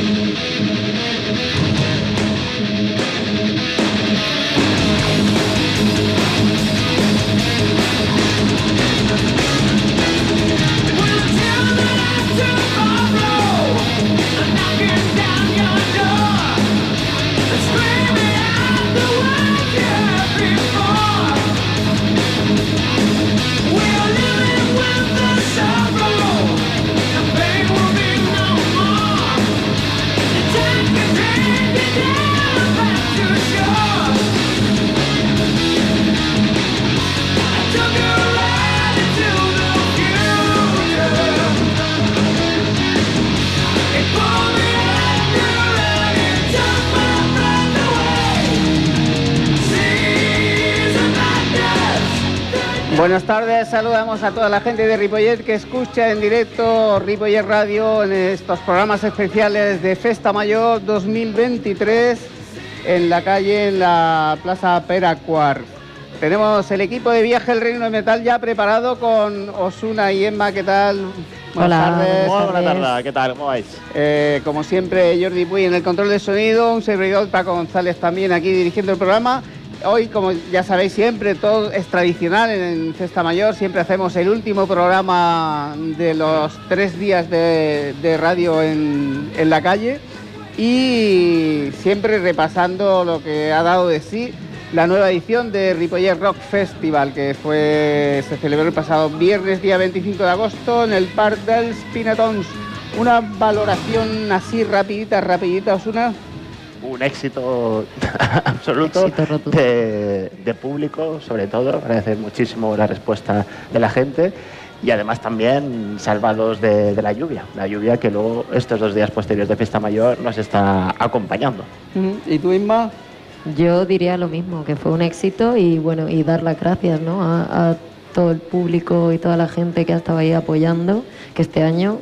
Thank you. Buenas tardes, saludamos a toda la gente de Ripollet que escucha en directo Ripollet Radio en estos programas especiales de Festa Mayor 2023 en la calle, en la Plaza Peracuar. Tenemos el equipo de viaje El Reino de Metal ya preparado con Osuna y Emma, ¿qué tal? Buenas Hola, tardes. buenas tardes, ¿qué tal? ¿Cómo vais? Eh, como siempre, Jordi Puy en el control de sonido, un servidor Paco González también aquí dirigiendo el programa. Hoy, como ya sabéis siempre, todo es tradicional en Festa Mayor, siempre hacemos el último programa de los tres días de, radio en, la calle y siempre repasando lo que ha dado de sí la nueva edición de Ripollet Rock Festival que fue se celebró el pasado viernes día 25 de agosto en el Parc dels Pinatons. Una valoración así rapidita, rapidita, Osuna. Un éxito absoluto Éxito de, de público, sobre todo. Agradecer muchísimo la respuesta de la gente y además también salvados de, de la lluvia. La lluvia que luego estos dos días posteriores de Fiesta Mayor nos está acompañando. ¿Y tú, Isma? Yo diría lo mismo, que fue un éxito y bueno, y dar las gracias ¿no? a, a todo el público y toda la gente que ha estado ahí apoyando, que este año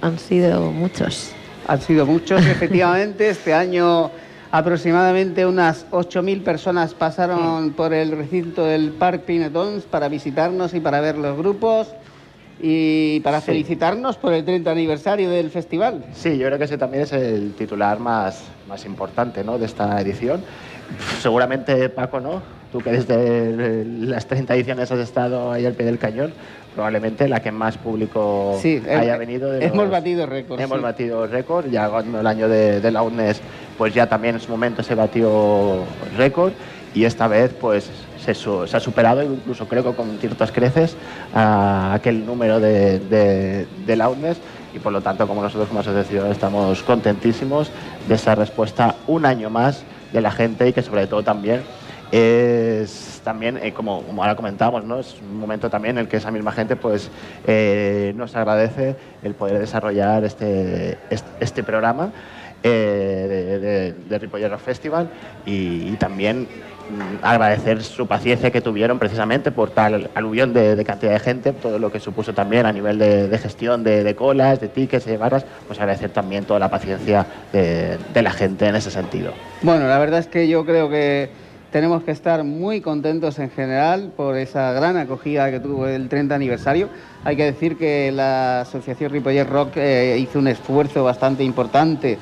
han sido muchos. Han sido muchos, efectivamente. Este año aproximadamente unas 8.000 personas pasaron por el recinto del Parc Pinetons para visitarnos y para ver los grupos y para Sí. felicitarnos por el 30 aniversario del festival. Sí, yo creo que ese también es el titular más, más importante ¿no? de esta edición. Seguramente, Paco, ¿no? Tú que desde las 30 ediciones has estado ahí al pie del cañón, probablemente la que más público Sí, haya venido. de hemos los- batido récords, Hemos sí. batido récord, ya cuando el año de, de la UNES, pues ya también en su momento se batió récord y esta vez pues se ha superado, incluso creo que con ciertas creces, a aquel número de, de, de la UNES y por lo tanto como nosotros como asociación estamos contentísimos de esa respuesta un año más de la gente y que sobre todo también es también, eh, como, como ahora comentábamos, ¿no? es un momento también en el que esa misma gente pues, eh, nos agradece el poder desarrollar este, este, este programa eh, de, de, de Ripollet Rock Festival y, y también mm, agradecer su paciencia que tuvieron precisamente por tal aluvión de, de cantidad de gente, todo lo que supuso también a nivel de, de gestión de, de colas, de tickets, de barras, pues agradecer también toda la paciencia de la gente en ese sentido. Bueno, la verdad es que yo creo que tenemos que estar muy contentos en general por esa gran acogida que tuvo el 30 aniversario. Hay que decir que la Asociación Ripollet Rock eh, hizo un esfuerzo bastante importante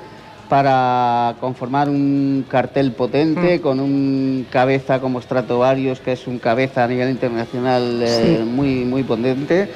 para conformar un cartel potente con un cabeza como Stratovarius, que es un cabeza a nivel internacional eh, Sí. muy, muy potente.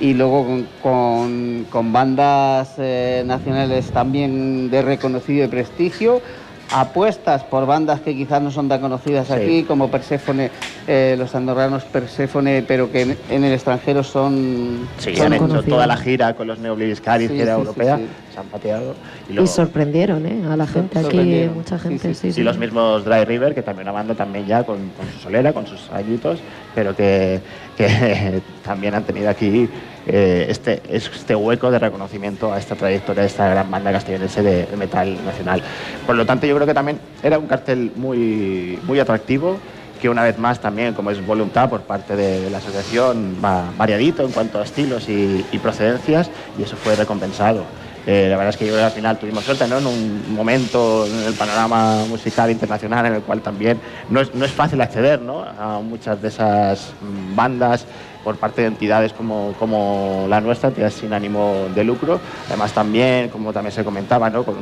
Y luego con, con- con bandas eh, nacionales también de reconocido y prestigio, apuestas por bandas que quizás no son tan conocidas Sí. aquí, como Perséfone, eh, los andorranos Perséfone, pero que en, en el extranjero son... Sí, Son han hecho toda la gira con los Neobliviscaris, Sí, gira sí, europea, sí, se han pateado. Y, sorprendieron ¿eh? a la gente aquí, mucha Sí, gente. sí. Sí, los mismos Dry River, que también una banda también ya con, con su solera, con sus añitos, pero que, que también han tenido aquí eh, este, este hueco de reconocimiento a esta trayectoria de esta gran banda castellonense de, de metal nacional. Por lo tanto, yo creo que también era un cartel muy, muy atractivo, que una vez más también, como es voluntad por parte de, de la asociación, va variadito en cuanto a estilos y, y procedencias, y eso fue recompensado. Eh, la verdad es que yo creo que al final tuvimos suerte ¿no? en un momento en el panorama musical internacional en el cual también no es, no es fácil acceder ¿no? a muchas de esas bandas por parte de entidades como, como la nuestra, entidades sin ánimo de lucro. Además también, como también se comentaba, ¿no? con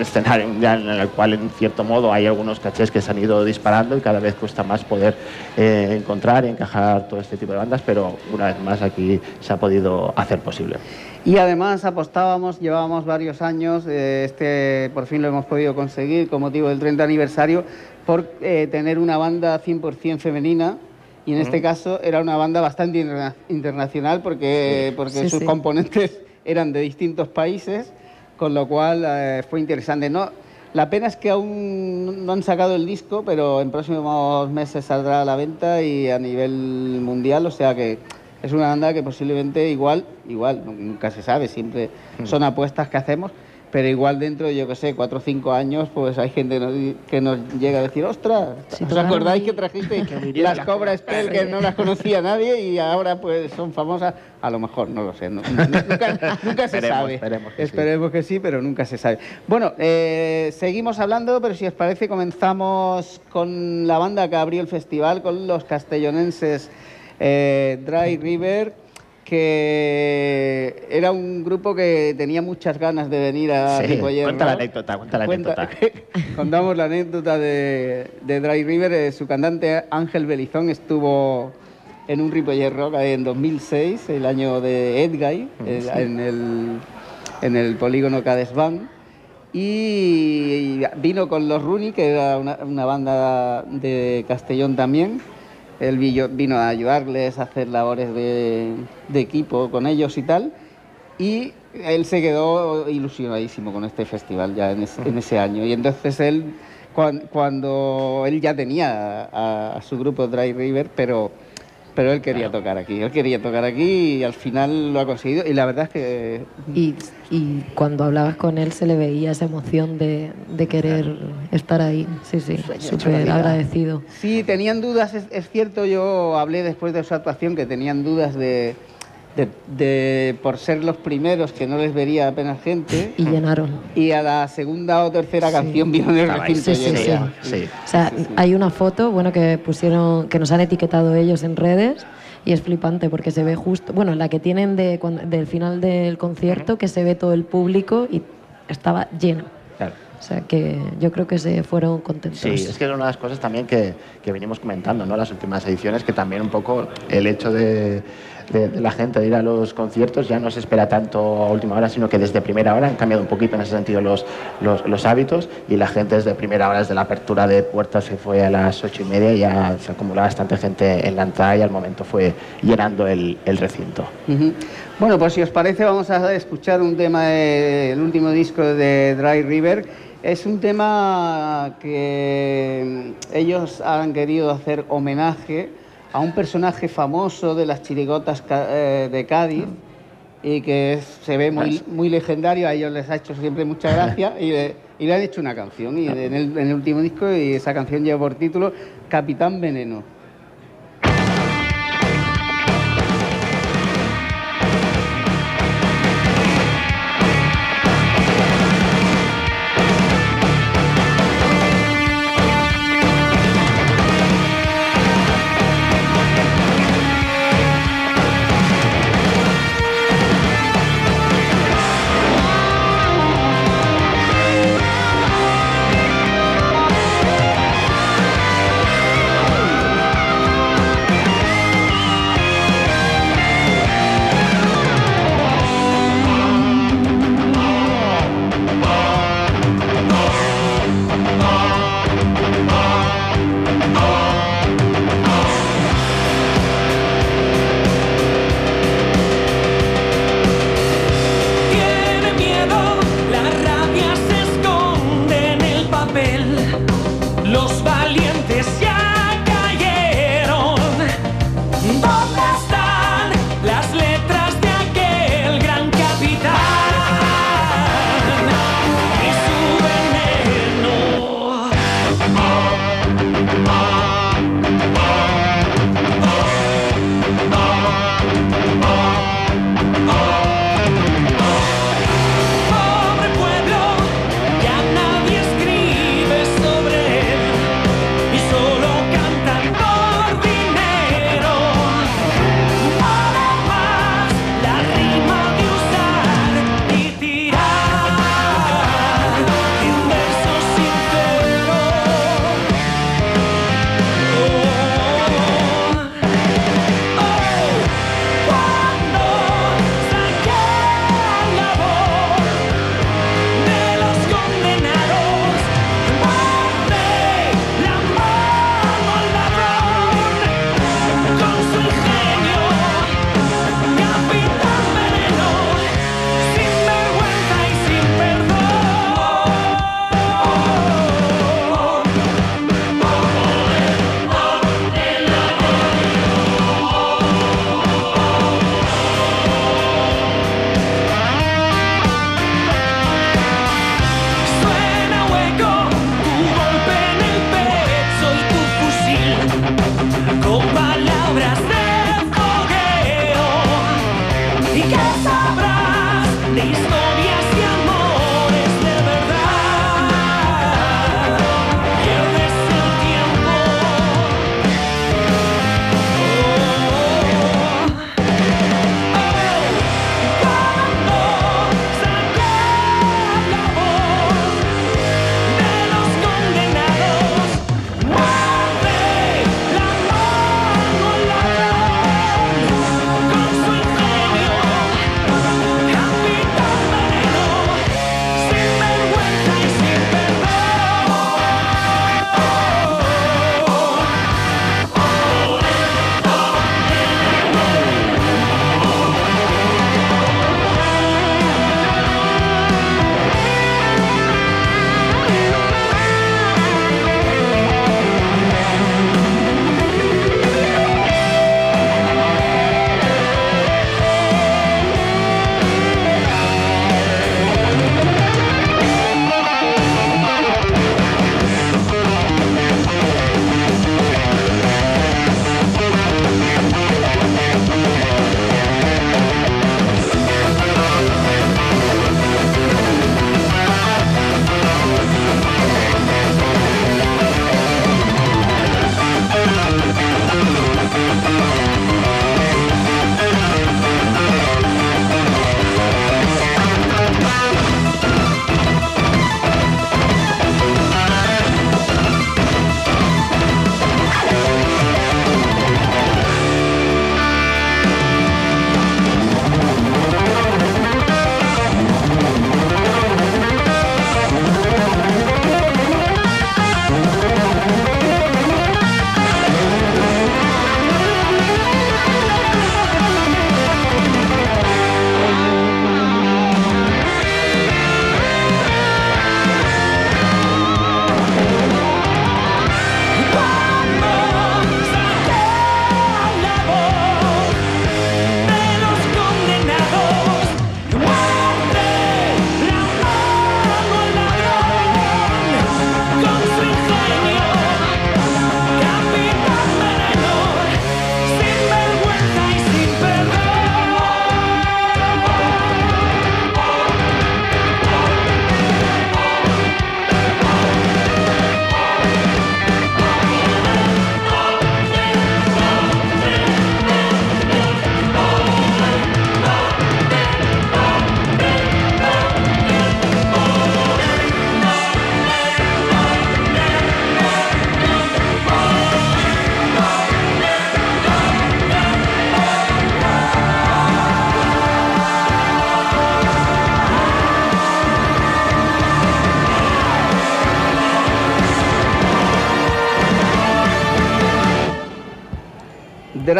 escenario ya en el cual en cierto modo hay algunos cachés que se han ido disparando y cada vez cuesta más poder eh, encontrar y encajar todo este tipo de bandas, pero una vez más aquí se ha podido hacer posible. Y además apostábamos, llevábamos varios años, eh, este por fin lo hemos podido conseguir con motivo del 30 aniversario, por eh, tener una banda 100% femenina y en este caso era una banda bastante internacional porque, porque sus componentes eran de distintos países, con lo cual eh, fue interesante. No, la pena es que aún no han sacado el disco, pero en próximos meses saldrá a la venta y a nivel mundial, o sea que es una banda que posiblemente igual, igual, nunca se sabe, siempre mm. son apuestas que hacemos, pero igual dentro de, yo que sé, cuatro o cinco años, pues hay gente que nos llega a decir, ostras, ¿os acordáis que trajiste las Cobra Spell que no las conocía nadie y ahora pues son famosas? A lo mejor, no lo sé, nunca, se sabe. Esperemos, que, sí. pero nunca se sabe. Bueno, eh, seguimos hablando, pero si os parece comenzamos con la banda que abrió el festival, con los castellonenses eh, Dry River que era un grupo que tenía muchas ganas de venir a sí, Cuenta la anécdota, cuenta la anécdota. contamos la anécdota de, Dry River. Eh, su cantante Ángel Belizón estuvo en un Ripoller Rock en 2006, el año de Edguy, en, el, en el polígono Cadesban. Y vino con los Rooney, que era una banda de Castellón también él vino a ayudarles a hacer labores de, equipo con ellos y tal. Y él se quedó ilusionadísimo con este festival ya en, ese año. Y entonces él, cuando, él ya tenía a, a, su grupo Dry River, pero pero él quería tocar aquí, él quería tocar aquí y al final lo ha conseguido. Y la verdad es que... Y, cuando hablabas con él se le veía esa emoción de, querer estar ahí, sí, sí, súper agradecido. Sí, tenían dudas, es cierto, yo hablé después de su actuación que tenían dudas de de, por ser los primeros que no les vería apenas gente. Y llenaron. Y a la segunda o tercera canción vieron el recinto sí, sí, O sea, hay una foto, bueno, que pusieron, que nos han etiquetado ellos en redes y es flipante porque se ve justo, bueno, la que tienen de, del final del concierto, que se ve todo el público y estaba lleno. O sea que yo creo que se fueron contentos. Sí, es que es una de las cosas también que, que venimos comentando, ¿no? Las últimas ediciones, que también un poco el hecho de de, la gente de ir a los conciertos ya no se espera tanto a última hora, sino que desde primera hora han cambiado un poquito en ese sentido los, los, hábitos y la gente desde primera hora, desde la apertura de puertas se fue a las ocho y media ya se acumulaba bastante gente en la entrada y al momento fue llenando el, el recinto. Bueno, pues si os parece vamos a escuchar un tema del último disco de Dry River. Es un tema que ellos han querido hacer homenaje a un personaje famoso de las chirigotas eh, de Cádiz y que se ve muy, muy legendario, a ellos les ha hecho siempre mucha gracia y le, han hecho una canción y en el, en el último disco y esa canción lleva por título Capitán Veneno.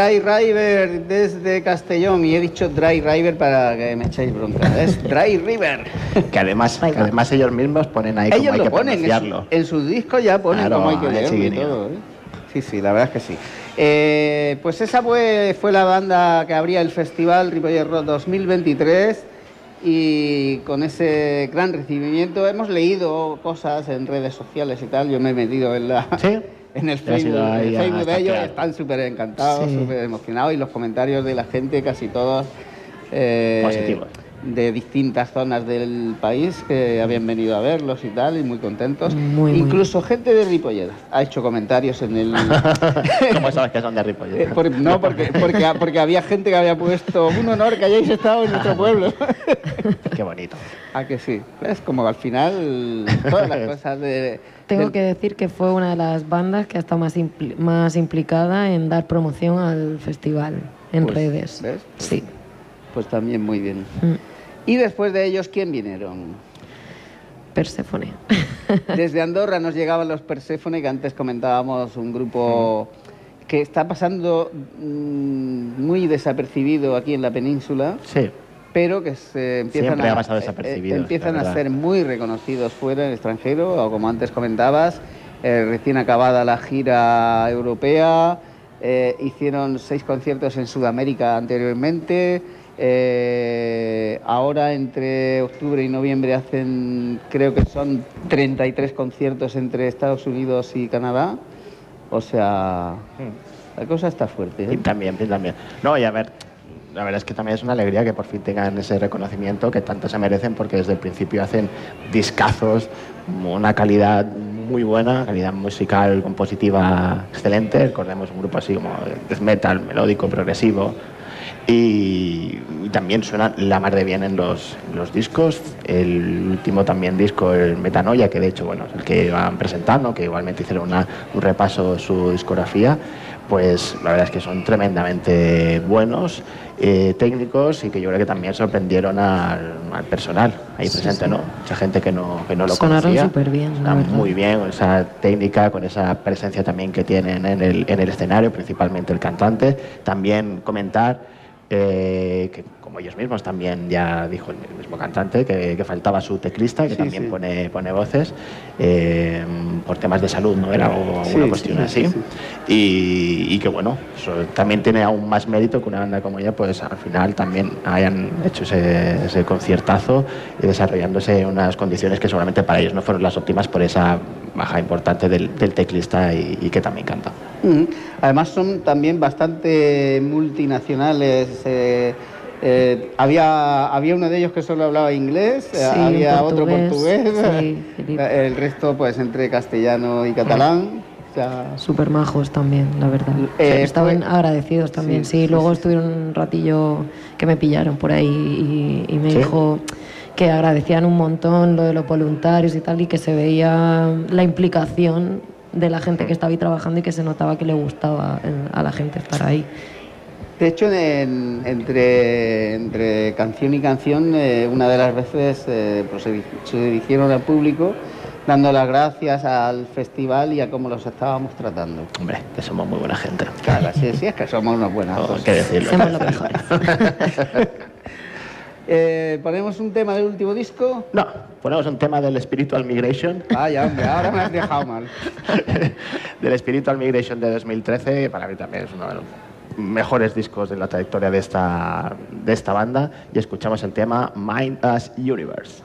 Dry River desde Castellón y he dicho Dry River para que me echéis bronca. Es Dry River. Que además, que además ellos mismos ponen ahí Ellos cómo hay lo que ponen en su, pronunciarlo. en sus discos ya ponen Claro, cómo hay que leerlo y todo. ¿eh? Sí, sí, la verdad es que sí. Eh, pues esa fue, fue la banda que abría el festival Ripollet Rock 2023 y con ese gran recibimiento hemos leído cosas en redes sociales y tal. Yo me he metido en la, Sí. En el Facebook, ahí en el Facebook de ellos, están súper encantados, Sí. súper emocionados y los comentarios de la gente, casi todos eh, Positivos. De distintas zonas del país que habían venido a verlos y tal, y muy contentos. Muy, muy. Incluso gente de Ripollet ha hecho comentarios en el... ¿Cómo sabes que son de Ripollet? Eh, por- no, porque, porque, porque había gente que había puesto un honor que hayáis estado en nuestro pueblo. Qué bonito. ah, que sí. Es como al final todas las cosas de... Tengo que decir que fue una de las bandas que ha estado más, más implicada en dar promoción al festival en Pues, redes. ¿ves? Sí. Pues también muy bien. Mm. Y después de ellos, ¿quién vinieron? Perséfone. Desde Andorra nos llegaban los Perséfone, que antes comentábamos, un grupo que está pasando mm, muy desapercibido aquí en la península, Sí. pero que se empiezan, Siempre a, ha pasado eh, desapercibidos, eh, empiezan a ser muy reconocidos fuera, en el extranjero, o como antes comentabas, eh, recién acabada la gira europea, eh, hicieron seis conciertos en Sudamérica anteriormente, eh, ahora entre octubre y noviembre hacen, creo que son 33 conciertos entre Estados Unidos y Canadá, o sea, la cosa está fuerte. ¿eh? Pintan bien, pintan bien. No, y a ver, la verdad es que también es una alegría que por fin tengan ese reconocimiento que tanto se merecen porque desde el principio hacen discazos, una calidad muy buena, calidad musical, compositiva excelente. Recordemos un grupo así como death metal, melódico, progresivo. Y, también suena la mar de bien en los, en los discos. El último también disco, el Metanoia, que de hecho bueno, es el que van presentando, que igualmente hicieron una- un repaso de su discografía, pues la verdad es que son tremendamente buenos, eh, técnicos y que yo creo que también sorprendieron al, al personal ahí Sí, presente, sí. ¿no? Mucha gente que no, que no lo Sonaron conocía. Sonaron verdad. muy bien, con esa técnica, con esa presencia también que tienen en el, en el escenario, principalmente el cantante. También comentar eh, que, como ellos mismos, también ya dijo el mismo cantante, que, que faltaba su teclista, que Sí, también sí. Pone, pone voces, eh, por temas de salud, ¿no? Era o- Sí, una cuestión sí, así. sí. Y, y que bueno, eso también tiene aún más mérito que una banda como ella, pues al final también hayan hecho ese, ese conciertazo y desarrollándose en unas condiciones que seguramente para ellos no fueron las óptimas por esa baja importante del, del teclista y, y que también canta. Mm. Además son también bastante multinacionales. eh, eh, había, había uno de ellos que solo hablaba inglés, eh, Sí, había otro portugués, sí, el resto pues entre castellano y catalán. o sea, Súper majos también, la verdad. Eh, Estaban fue- agradecidos también, Sí, Luego estuvieron un ratillo que me pillaron por ahí y, y me dijo que agradecían un montón lo de los voluntarios y tal y que se veía la implicación de la gente que estaba ahí trabajando y que se notaba que le gustaba en- a la gente estar ahí. De hecho, en- entre, entre canción y canción, eh, una de las veces eh, pues se, di- se dirigieron al público dando las gracias al festival y a cómo los estábamos tratando. Hombre, que somos muy buena gente. Claro, sí, sí, es que somos unos buenos. No, hay que decirlo. Hacemos lo mejor. Eh, ¿Ponemos un tema del último disco? No, ponemos un tema del Spiritual Migration. Vaya, hombre, ahora me has dejado mal. del Spiritual Migration de 2013, que para mí también es uno de los mejores discos de la trayectoria de esta, de esta banda, y escuchamos el tema Mind as Universe.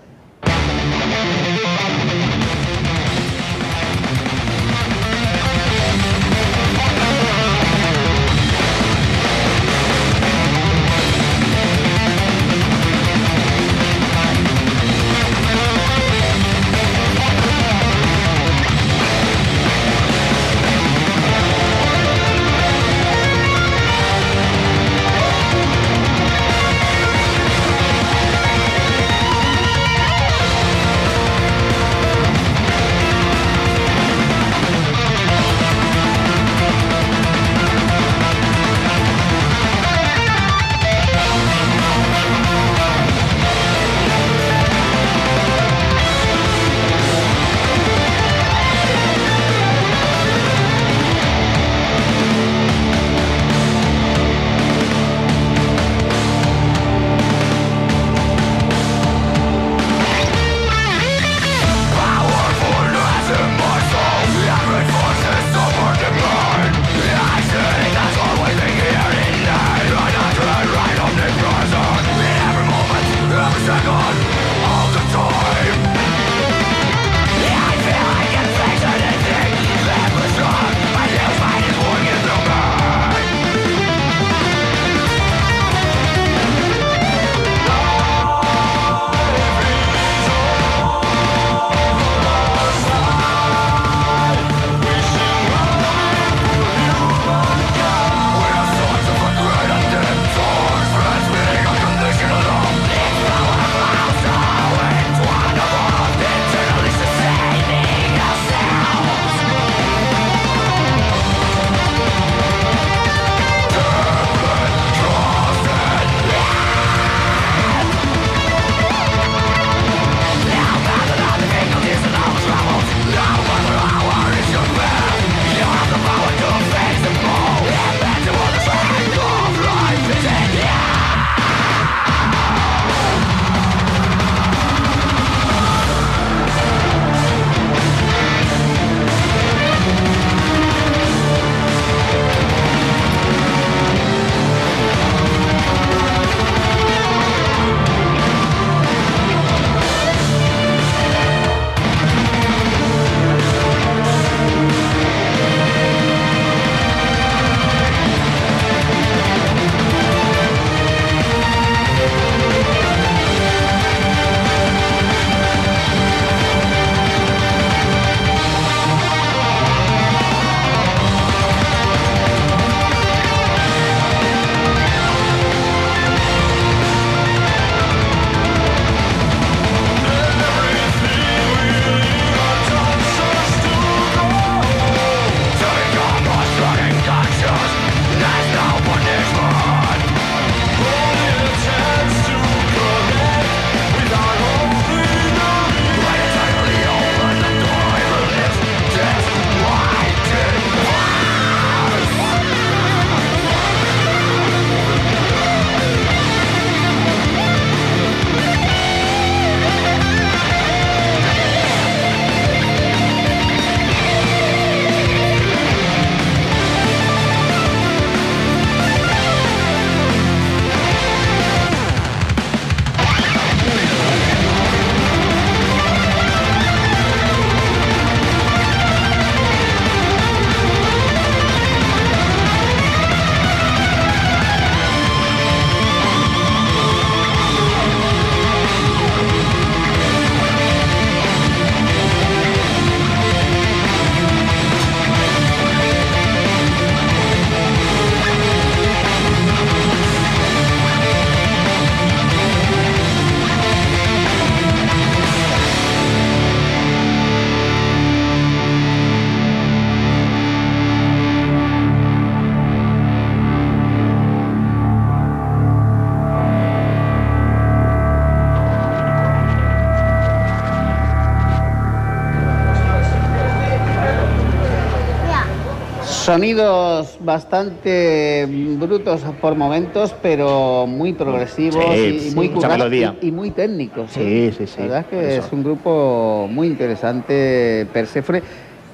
Sonidos bastante brutos por momentos, pero muy progresivos Sí, y, sí, muy mucha currados melodía. y, y muy técnicos. Sí, ¿eh? sí, sí, La verdad es que eso. es un grupo muy interesante, Perséfone,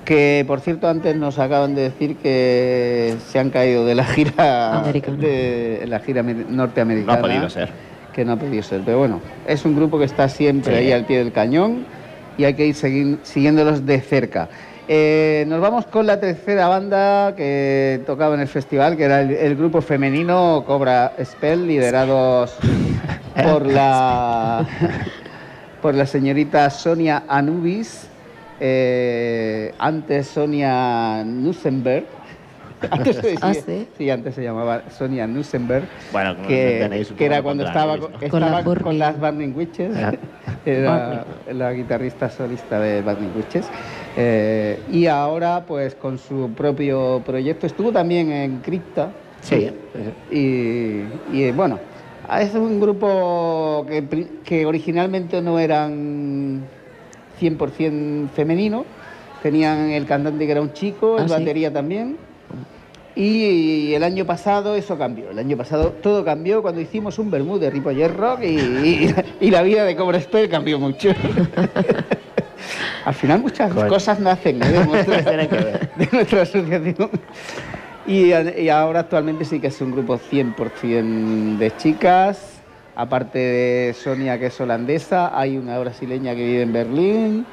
que por cierto antes nos acaban de decir que se han caído de la gira de la gira amer- norteamericana. No ha podido ser. Que no ha podido ser, pero bueno, es un grupo que está siempre Sí. ahí al pie del cañón y hay que ir siguiéndolos de cerca. Eh, nos vamos con la tercera banda que tocaba en el festival, que era el, el grupo femenino Cobra Spell, liderados por la, por la señorita Sonia Anubis, eh, antes Sonia Nussenberg. Antes se Ah, ¿sí? antes se llamaba Sonia Nussenberg Bueno, que, tenéis un que era cuando estaba, con, ¿no? Con estaba las Burning. con las Burning Witches, Ah. era la guitarrista solista de Burning Witches, eh, y ahora pues con su propio proyecto, estuvo también en Cripta, Sí. y, y, bueno, es un grupo que, originalmente no eran 100% femenino, tenían el cantante que era un chico, Ah, el sí. batería también. Y el año pasado eso cambió. El año pasado todo cambió cuando hicimos un Bermud de Ripollet Rock y, y- y la vida de Cobra Spell cambió mucho. Al final muchas Coño. cosas nacen ¿eh? de, nuestra, de asociación. Y, y ahora actualmente sí que es un grupo 100% de chicas. Aparte de Sonia, que es holandesa, hay una brasileña que vive en Berlín,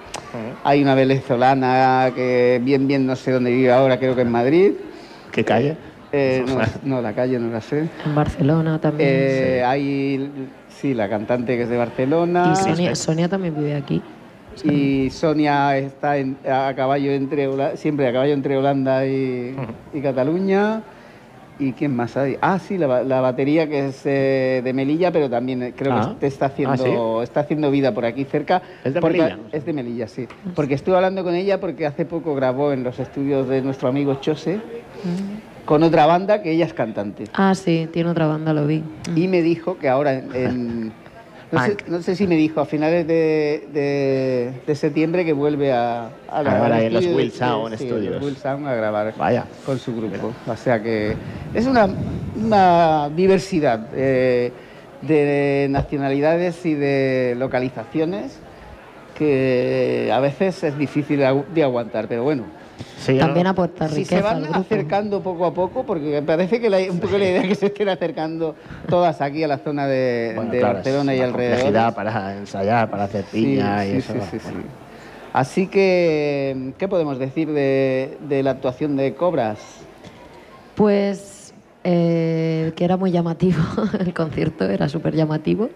hay una venezolana que bien, bien no sé dónde vive ahora, creo que en Madrid. ¿Qué calle? Eh, no, no, la calle no la sé. En Barcelona también. Eh, Hay, sí, la cantante que es de Barcelona. y Sonia, Sonia también vive aquí. Y Sonia está en- a caballo entre siempre a caballo entre Holanda y, y Cataluña. ¿Y quién más hay? Ah, sí, la, ba- la batería que es eh, de Melilla, pero también eh, creo Ah. que te está haciendo, Ah, ¿sí? está haciendo vida por aquí cerca. ¿Es de Porque- Melilla? Es de Melilla, sí. Porque estuve hablando con ella porque hace poco grabó en los estudios de nuestro amigo Chose con otra banda que ella es cantante. Ah, sí, tiene otra banda, lo vi. Y me dijo que ahora en... en- no, sé, Punk. no sé si me dijo a finales de, de- de septiembre que vuelve a, a grabar en los Will Sound sí, en Studios. los Will Sound a grabar Vaya. con su grupo. O sea que es una, una diversidad eh, de nacionalidades y de localizaciones que a veces es difícil de aguantar, pero bueno. Sí, También ¿no? aporta Si riqueza se van al grupo. acercando poco a poco, porque me parece que la, un poco la idea es que se estén acercando todas aquí a la zona de, Bueno, de claro, Barcelona es y una alrededor. para ensayar, para hacer piña y eso. sí, sí. bueno. Así que, ¿qué podemos decir de, de la actuación de Cobras? Pues eh, que era muy llamativo, el concierto era súper llamativo,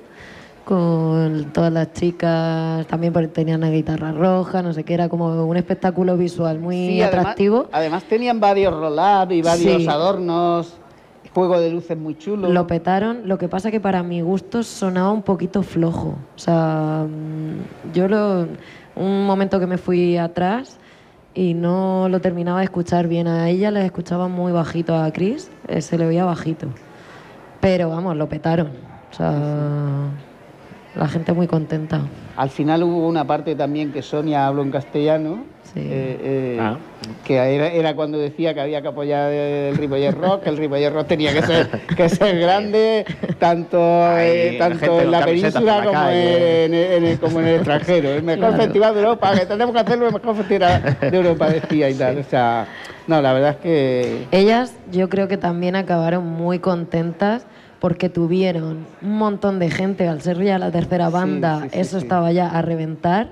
con todas las chicas, también porque tenían una guitarra roja, no sé qué, era como un espectáculo visual muy Sí, atractivo. Además, tenían varios roll-up y varios Sí. adornos, juego de luces muy chulo. Lo petaron, lo que pasa que para mi gusto sonaba un poquito flojo. O sea, mm, yo lo, un momento que me fui atrás y no lo terminaba de escuchar bien a ella, le escuchaba muy bajito a Chris, eh, se le oía bajito. Pero vamos, lo petaron. O sea, la gente muy contenta. Al final hubo una parte también que Sonia habló en castellano, Sí. eh, eh, Ah. que era, era cuando decía que había que apoyar el Ripollet Rock, que el Ripollet Rock tenía que ser, que ser grande, tanto, Ahí, eh, tanto en la península como calle. en, en el, como en el extranjero. El mejor Claro. festival de Europa, que tenemos que hacerlo el mejor festival de Europa, decía y tal. O sea, no, la verdad es que... Ellas yo creo que también acabaron muy contentas porque tuvieron un montón de gente, al ser ya la tercera banda, sí, sí, eso estaba ya a reventar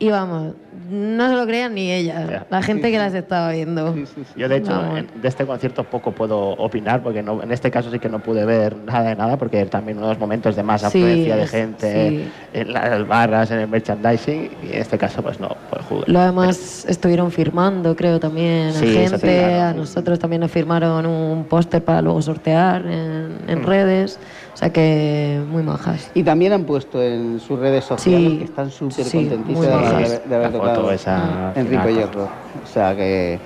y vamos, no se lo creían ni ellas, la gente Sí, que las estaba viendo. sí, sí, sí. Yo, de hecho, Vamos. de este concierto poco puedo opinar, porque no, en este caso sí que no pude ver nada de nada, porque también uno de los momentos de más Sí, afluencia de gente sí. en las barras, en el merchandising, y en este caso, pues no, pues jugué. Lo demás estuvieron firmando, creo también, a Sí, gente, a nosotros también nos firmaron un póster para luego sortear en, en redes, o sea que muy majas. Y también han puesto en sus redes sociales Sí, que están súper sí, contentísimas de, haber- de haber La tocado esa en final, Ripollet pues. Rock. O sea que...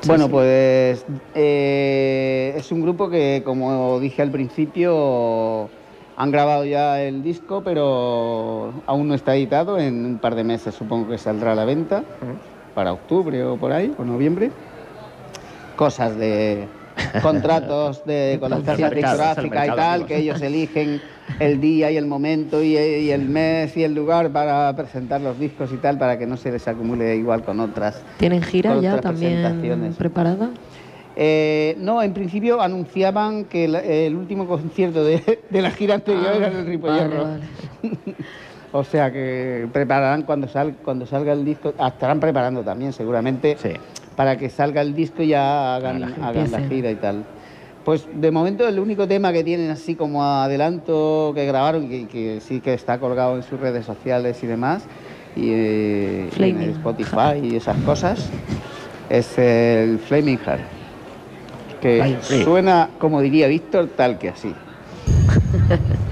Sí, bueno, sí. pues eh, es un grupo que, como dije al principio, han grabado ya el disco, pero aún no está editado. En un par de meses supongo que saldrá a la venta, para octubre o por ahí, o noviembre. cosas de contratos de, con la agencia discográfica y tal, que ellos eligen el día y el momento y, y, el mes y el lugar para presentar los discos y tal, para que no se les acumule igual con otras. ¿Tienen gira ya también preparada? Eh, no, en principio anunciaban que el, último concierto de, la gira anterior era en el Ripollerro. o sea que prepararán cuando, sal, cuando salga el disco, ah, estarán preparando también seguramente para que salga el disco y ya hagan, la gira y tal. Pues de momento el único tema que tienen así como adelanto que grabaron que, sí que está colgado en sus redes sociales y demás, y eh, en Spotify y esas cosas, es el Flaming Heart, que suena, como diría Víctor, tal que así.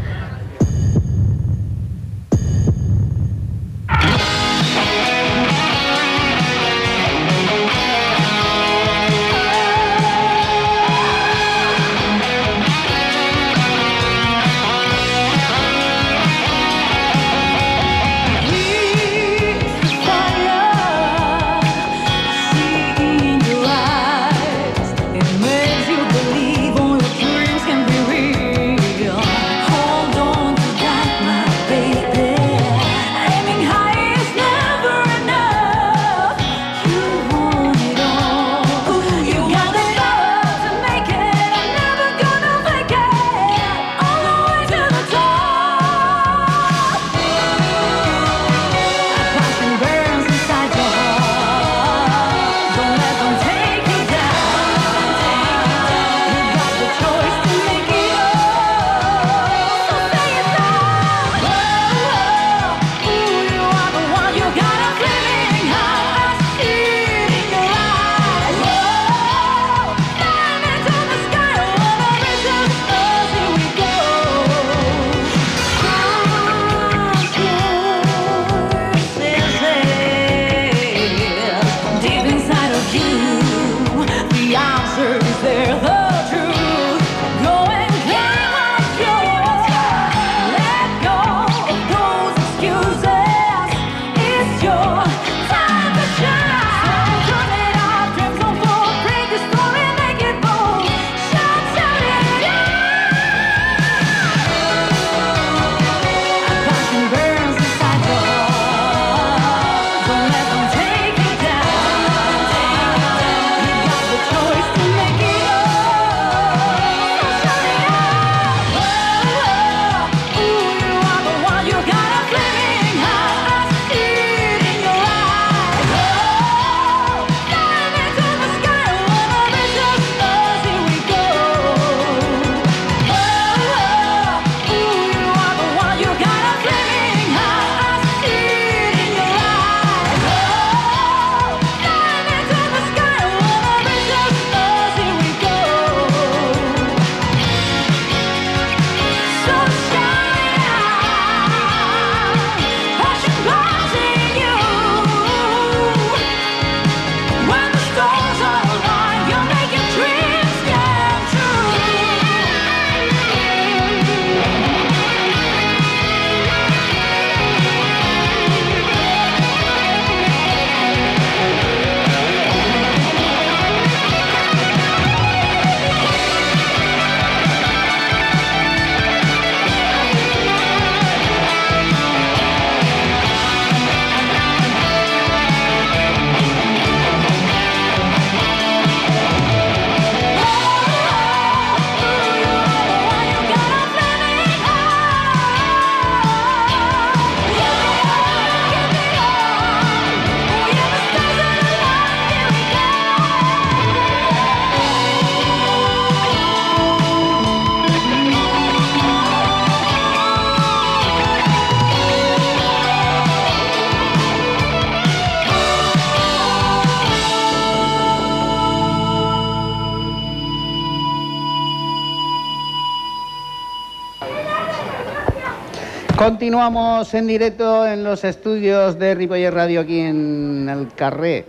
Continuamos en directo en los estudios de Ripoller Radio aquí en el Carré.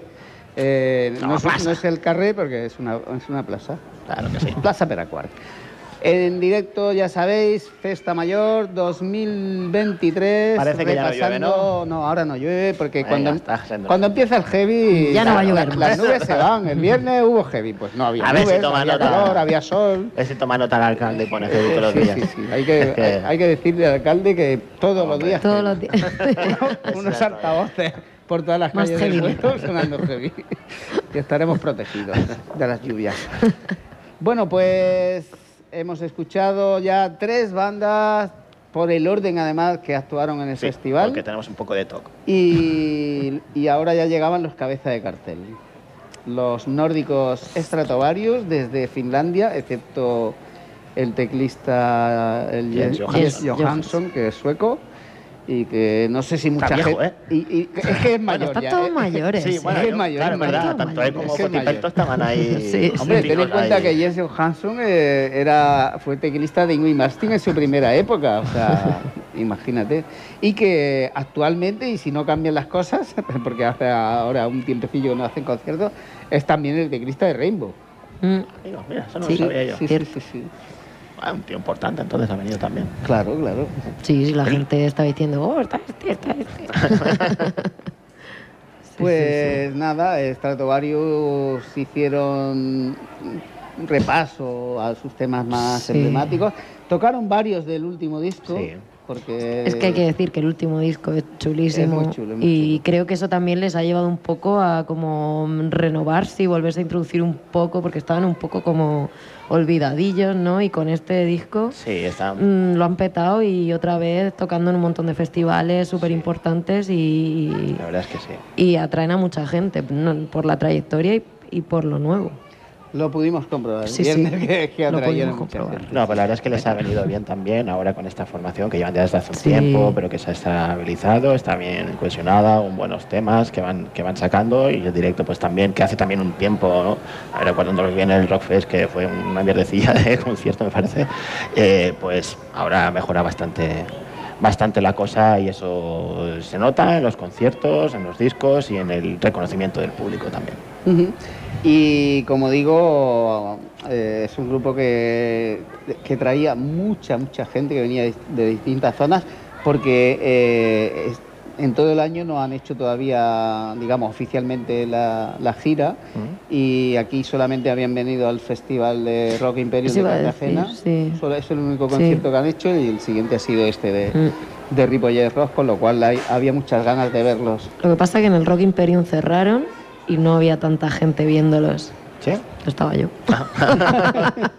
Eh, no, es, el Carré porque es una, es una plaza. Claro que sí. Plaza Peracuar. En directo, ya sabéis, Festa Mayor 2023. Parece que ya no llueve, ¿no? No, ahora no llueve porque Venga, cuando, está siendo- cuando empieza el heavy. Ya no va a llover la-. Las nubes se van. El viernes hubo heavy, pues no había A ver si toma había nota. calor, había sol. Ese toma nota al alcalde y pone heavy todos los días. sí, sí. Hay, que, Es que- hay, hay que decirle al alcalde que todos los días. Todos los días. unos altavoces por todas las calles del pueblo sonando heavy. Y estaremos protegidos de las lluvias. Bueno, pues hemos escuchado ya tres bandas por el orden además que actuaron en el Sí, festival Porque tenemos un poco de toque. y, y ahora ya llegaban los cabezas de cartel. Los nórdicos Stratovarius desde Finlandia, excepto el teclista el Jens Jens Johansson. Jens Johansson, que es sueco y que no sé si mucha Está viejo, gente... ¿eh? y- y- es que es Bueno, mayor están ya, todos ¿eh? mayores. Sí, ¿eh? bueno, es yo- mayor, claro, es verdad, mayor. tanto él como que es estaban ahí. Sí. Hombre, ten en cuenta ahí. que Jens Johansson eh, era, fue teclista de Ingrid Mastin en su primera época, o sea, imagínate. Y que actualmente, y si no cambian las cosas, porque hace ahora un tiempecillo no hacen conciertos, es también el teclista de Rainbow. Mm. Mira, eso no Sí. lo sabía yo. Sí, sí, sí, sí. Ah, un tío importante, entonces ha venido también. Claro, claro. Sí, sí, la gente está diciendo, oh, está este, está este. Pues nada, Stratovarius hicieron un repaso a sus temas más Sí. emblemáticos. Tocaron varios del último disco. Sí. Porque Es que hay que decir que el último disco es chulísimo Es muy chulo, es muy y chulo. creo que eso también les ha llevado un poco a como renovarse y volverse a introducir un poco porque estaban un poco como olvidadillos, ¿no? Y con este disco Sí, está. mm, lo han petado y otra vez tocando en un montón de festivales súper importantes y, La verdad es que sí. y atraen a mucha gente por la trayectoria y, y por lo nuevo. Lo pudimos comprobar. Sí, que, que Lo pudimos comprobar. No, pues la verdad es que les ha venido bien también ahora con esta formación que llevan ya desde hace un Sí. tiempo, pero que se ha estabilizado, está bien cohesionada, con buenos temas que van, que van sacando y el directo pues también, que hace también un tiempo, ¿no? a ver, cuando nos viene el Rockfest, que fue una mierdecilla de concierto me parece, eh, pues ahora mejora bastante bastante la cosa y eso se nota en los conciertos, en los discos y en el reconocimiento del público también. Y como digo, eh, es un grupo que, que traía mucha, mucha gente que venía de, de distintas zonas porque eh, es- en todo el año no han hecho todavía, digamos, oficialmente la, la gira y aquí solamente habían venido al Festival de Rock Imperium de Cartagena. decir, sí. Solo es el único Sí. concierto que han hecho y el siguiente ha sido este de, Mm. de Ripollet Rock, con lo cual hay- había muchas ganas de verlos. Lo que pasa es que en el Rock Imperium cerraron y no había tanta gente viéndolos. ¿Sí? Estaba yo.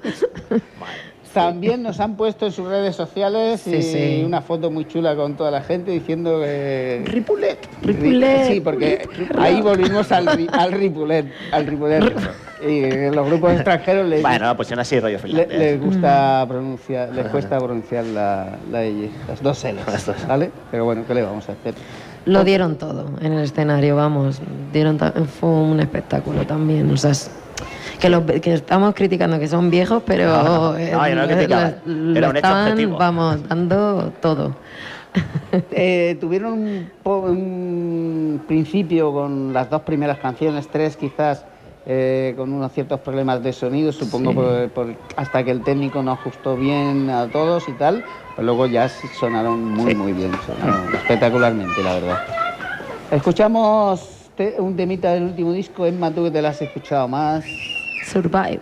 También nos han puesto en sus redes sociales Sí, y sí. una foto muy chula con toda la gente diciendo que... Ripulet. Ripulet. Sí, porque ahí volvimos al, ri- al Ripulet. Al Ripulet. Y en los grupos extranjeros les, Bueno, pusieron así rollo les gusta pronunciar, les cuesta pronunciar la, la las dos dos. ¿vale? Pero bueno, ¿qué le vamos a hacer? Lo dieron todo en el escenario, vamos. Dieron fue un espectáculo también. O sea, es- que, los, que estamos criticando que son viejos, pero No, no, eh, no, no lo- lo un estaban, vamos, dando todo. Eh, tuvieron un, un principio con las dos primeras canciones, tres quizás, eh, con unos ciertos problemas de sonido, supongo Sí. por- por- hasta que el técnico no ajustó bien a todos y tal, pero luego ya sonaron muy, Sí. muy bien, sonaron espectacularmente, la verdad. Escuchamos te- un temita del último disco, Emma, tú que te la has escuchado más. Survive.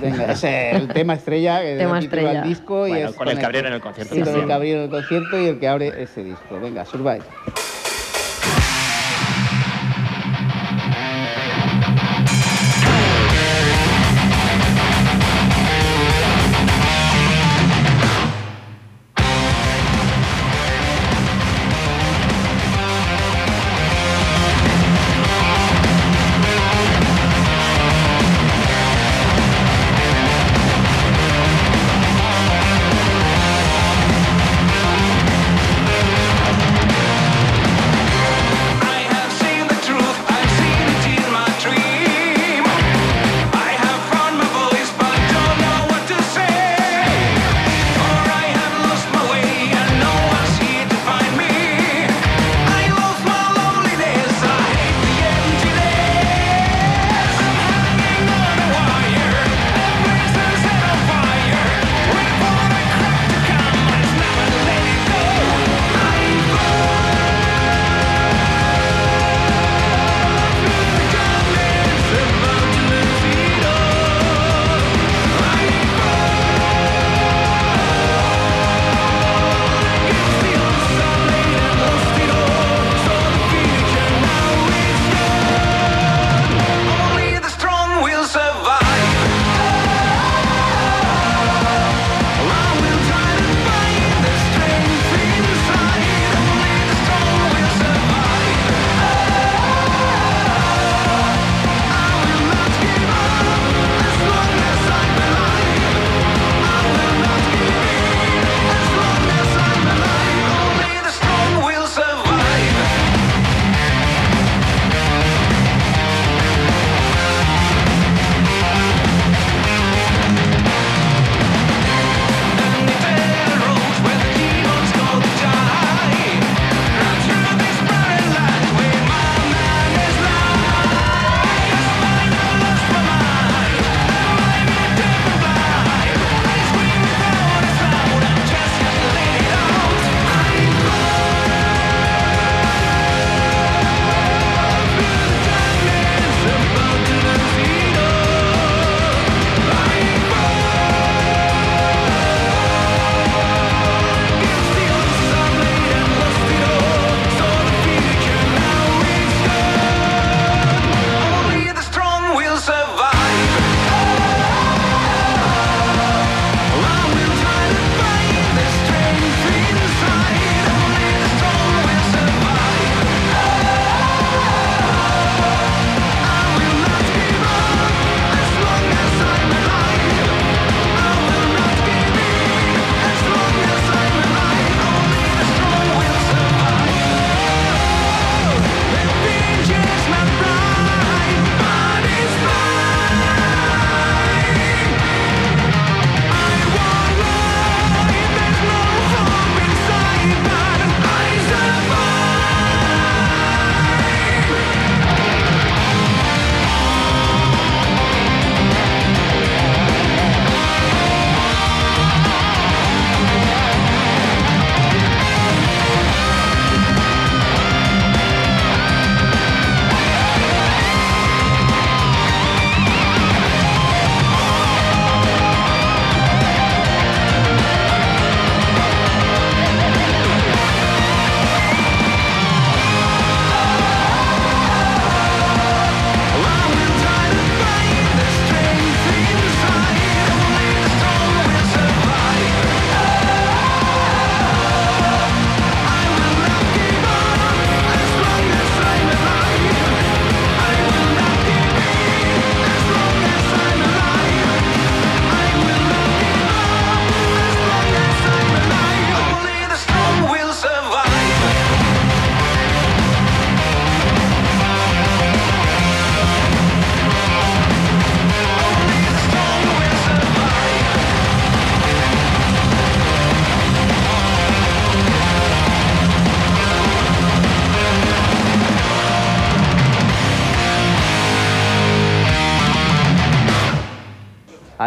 Venga, ese es el tema estrella que Tema estrella. disco. y es con el que abrieron el concierto Sí, con el que abrieron el concierto y el que abre ese disco. Venga. Survive.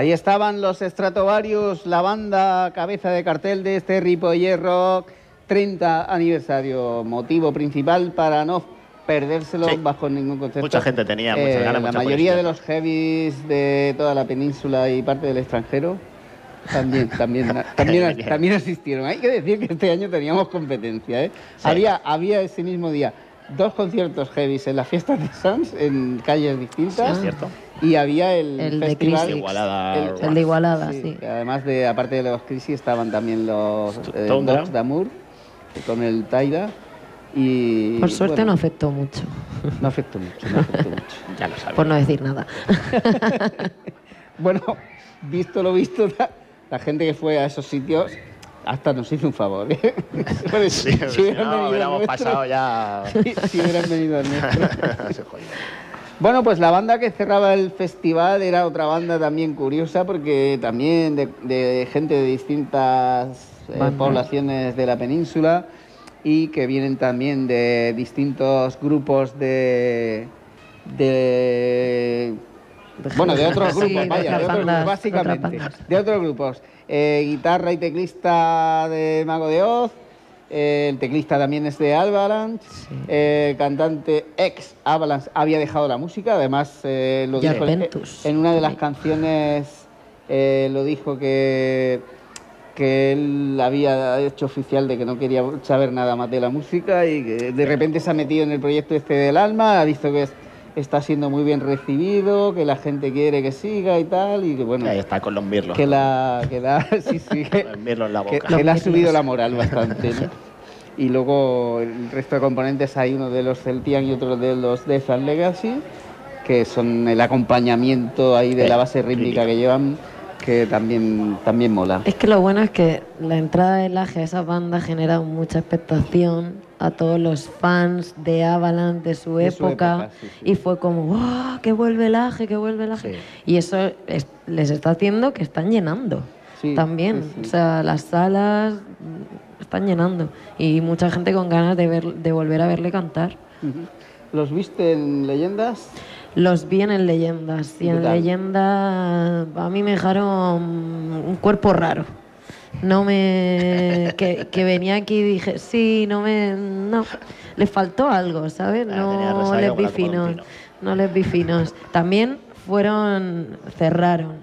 Ahí estaban los Stratovarius, la banda cabeza de cartel de este Ripoller Rock 30 aniversario, motivo principal para no perdérselo Sí. bajo ningún concepto. Mucha gente tenía muchas ganas, La mucha mayoría de los heavies de toda la península y parte del extranjero también, también, también, asistieron. Hay que decir que este año teníamos competencia. ¿eh? Sí. Había, había ese mismo día dos conciertos heavies en la fiesta de Sans en calles distintas. Sí, es cierto. Y había el, El de festival. Igualada el- de Igualada, Sí, sí. que además de, aparte de los Crisis, estaban también los eh. Dogs Damour con el Taira. Y, Por suerte bueno, no afectó mucho, no afectó mucho, no afectó mucho. Ya lo sabes. por no decir nada. Bueno, visto lo visto, la, la gente que fue a esos sitios hasta nos hizo un favor. ¿eh? Sí, si si hubieran no, venido nuestro- pasado ya. si, si hubieran venido. Bueno, pues la banda que cerraba el festival era otra banda también curiosa porque también de, de gente de distintas eh, poblaciones de la península y que vienen también de distintos grupos de... de bueno, de otros grupos, vaya, de otros bandas, grupos, básicamente. De otros grupos. Eh, guitarra y teclista de Mago de Oz. eh, el teclista también es de Avalanche. Sí. eh, cantante ex Avalanche había dejado la música. Además, lo Y dijo en, una de las canciones. lo dijo que, que él había hecho oficial de que no quería saber nada más de la música y que de repente se ha metido en el proyecto este del alma. Ha visto que es- está siendo muy bien recibido, que la gente quiere que siga y tal. Y que bueno. Ahí está con los mirlos. Que la, que la, sí, sí, que, en la que- boca. que le ha subido la moral bastante, ¿no? Y luego el resto de componentes hay uno de los Celtian y otro de los Death and Legacy, que son el acompañamiento ahí de Eh, la base rítmica rítmica. que llevan, que también, también mola. Es que lo bueno es que la entrada de Laje a esa banda genera mucha expectación a todos los fans de Avalanche de su De su época, época, sí, sí. y fue como ¡wow! que vuelve Laje, que vuelve Laje. Sí. Y eso es- les está haciendo que están llenando también. O sea, las salas mm, están llenando y mucha gente con ganas de ver de volver a verle cantar. ¿Los viste en Leyendas? Los vi en Leyendas y ¿Y qué en tal? Leyenda a mí me dejaron un cuerpo raro. No me. que, que venía aquí y dije, sí, no me. No. Le faltó algo, ¿sabes? Ah, No les vi finos. No les vi finos. También fueron. cerraron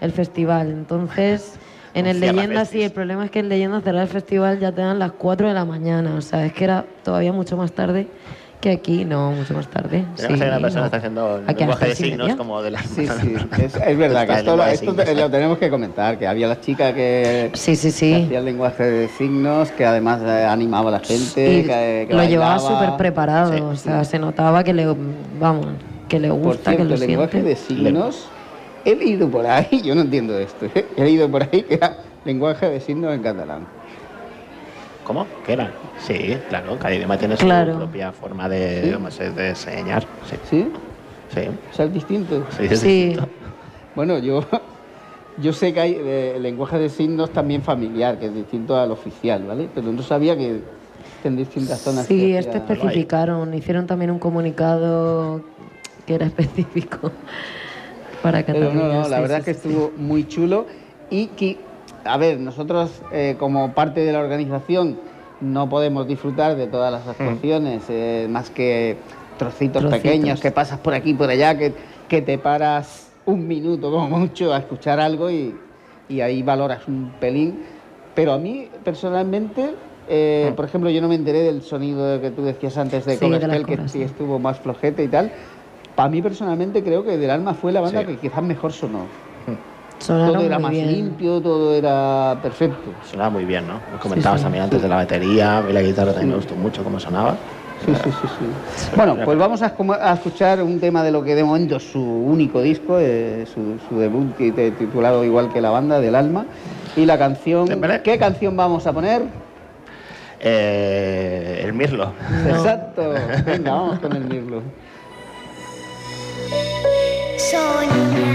el festival. Entonces. En el Leyenda sí, el problema es que en Leyenda cerrar el festival ya te dan las 4 de la mañana. O sea, es que era todavía mucho más tarde que aquí. No, mucho más tarde. Tenemos ahí una persona no. que está haciendo el lenguaje de signos media. como de las Sí, sí, es, es verdad que esto, lo, lenguaje esto signos, ¿eh? lo tenemos que comentar, que había la chica que, Sí, sí, que sí. hacía el lenguaje de signos, que además eh, animaba a la gente, Y que, que lo llevaba bailaba. súper preparado, Sí, o sea, se notaba que le, vamos, que le Por gusta, cierto, que lo el lenguaje siente. de signos, he leído por ahí, yo no entiendo esto, ¿eh? he leído por ahí que era lenguaje de signos en catalán. ¿Cómo? ¿Qué era? Sí, claro, cada idioma tiene Claro. su propia forma de, ¿Sí? digamos, de enseñar. Sí, ¿Sí? sí. O sea, es distinto. sí, es Sí, distinto. Bueno, yo, yo sé que hay eh, lenguaje de signos también familiar, que es distinto al oficial, ¿vale? Pero no sabía que en distintas zonas. sí, se este especificaron, hicieron también un comunicado que era específico para Pero Cataluña. no, no, la sí, verdad sí, que estuvo muy chulo y que, a ver, nosotros eh, como parte de la organización no podemos disfrutar de todas las actuaciones, eh, más que trocitos, Trocitos. pequeños que pasas por aquí y por allá, que, que te paras un minuto como mucho a escuchar algo y, y ahí valoras un pelín. Pero a mí personalmente, eh, por ejemplo, yo no me enteré del sonido que tú decías antes de Sí, que sí sí. estuvo más flojete y tal. Para mí personalmente creo que Del Alma fue la banda Sí. que quizás mejor sonó. Sonaron todo era muy más bien. limpio, todo era perfecto. Sonaba muy bien, ¿no? Lo comentabas sí. también antes de la batería, a mí la guitarra también me gustó mucho cómo sonaba. Sí, sí, sí, sí. Bueno, pues vamos a, escu- a escuchar un tema de lo que de momento es su único disco, eh, su, su debut titulado igual que la banda, Del Alma. Y la canción. ¿qué canción vamos a poner? Eh, el mirlo. No. Exacto. Venga, vamos con el mirlo. Soñaré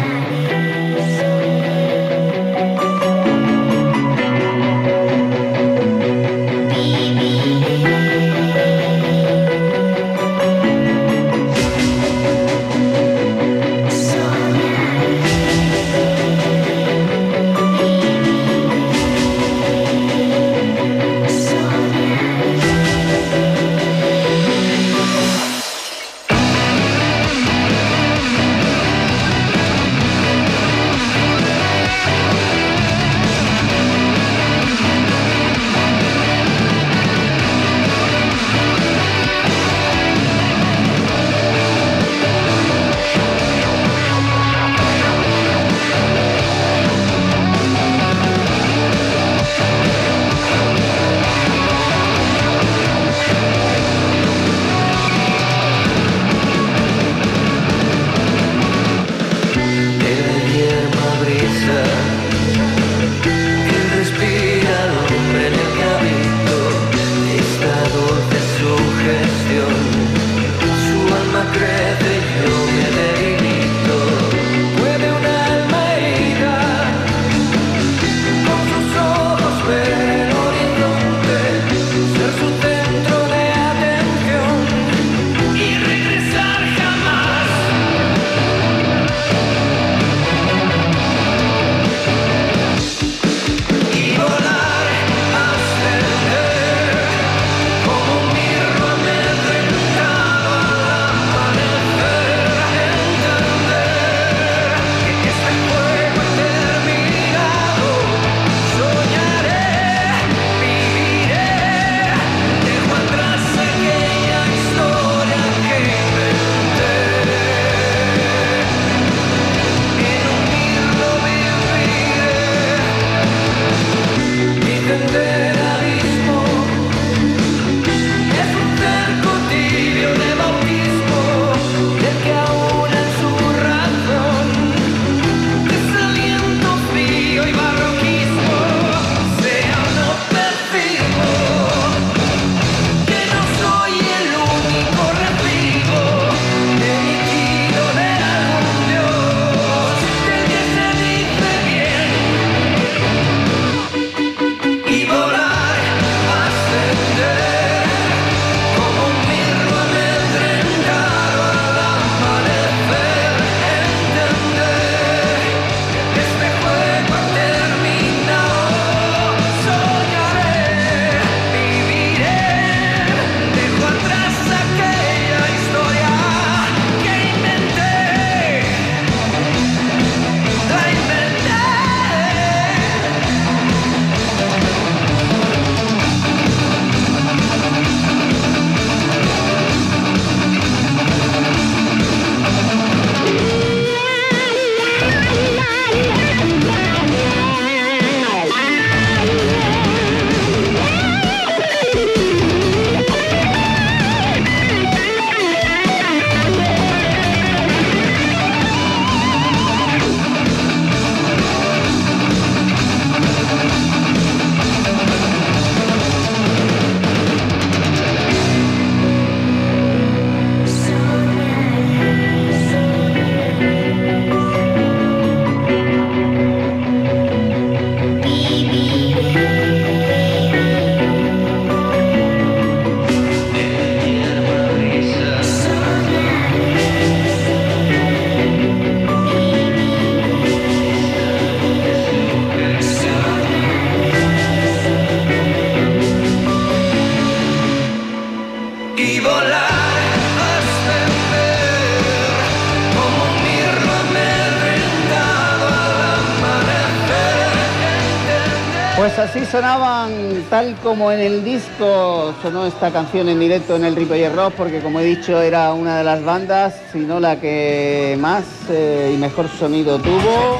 sonaban tal como en el disco sonó esta canción en directo en el Ripollet Rock, porque como he dicho era una de las bandas, si no la que más eh, y mejor sonido tuvo.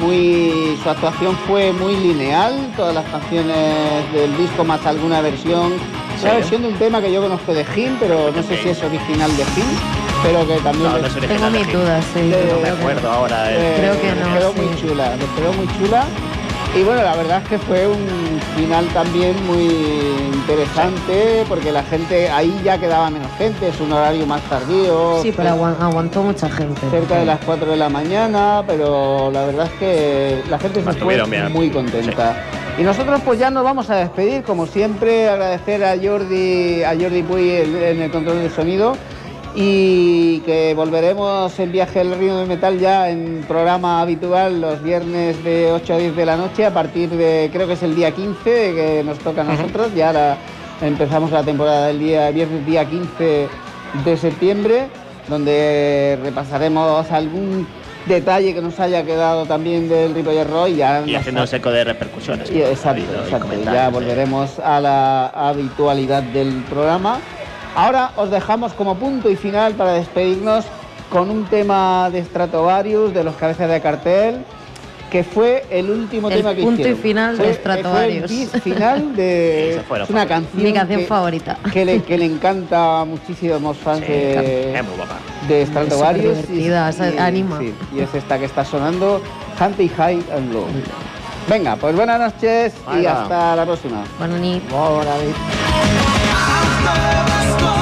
Muy, su actuación fue muy lineal, todas las canciones del disco más alguna versión. Una versión de un tema que yo conozco de Jim, pero no sé si es original de Jim, pero que también No, les- no es Tengo mis dudas, sí. No me acuerdo ahora. eh. Creo que no, quedó sí. muy chula, quedó muy chula. Y bueno, la verdad es que fue un final también muy interesante, porque la gente, ahí ya quedaba menos gente, es un horario más tardío. Sí, pero aguan- aguantó mucha gente. Cerca de las 4 de la mañana, pero la verdad es que la gente se fue muy contenta. Y nosotros pues ya nos vamos a despedir, como siempre, agradecer a Jordi, a Jordi Puy en el control del sonido y que volveremos en Viaje al Río de Metal ya en programa habitual los viernes de 8 a 10 de la noche a partir de, creo que es el día 15 que nos toca a nosotros, ya ahora empezamos la temporada del día viernes día 15 de septiembre, donde repasaremos algún detalle que nos haya quedado también del Ripollet Roy. Ya Y haciéndose eco de repercusiones. y- exacto, Ya volveremos a la habitualidad del programa. Ahora os dejamos como punto y final para despedirnos con un tema de Stratovarius, de los cabezas de cartel, que fue el último El tema que punto y final de Stratovarius. Fue el final de es una favorita. canción, Mi canción que, favorita. que le, que le encanta a muchísimos fans Sí, de, es muy guapa. de Stratovarius. Es o sea, anima. sí, y es esta que está sonando, Hunting High and Low. Venga, pues buenas noches y hasta la próxima. Buenas noches. Novas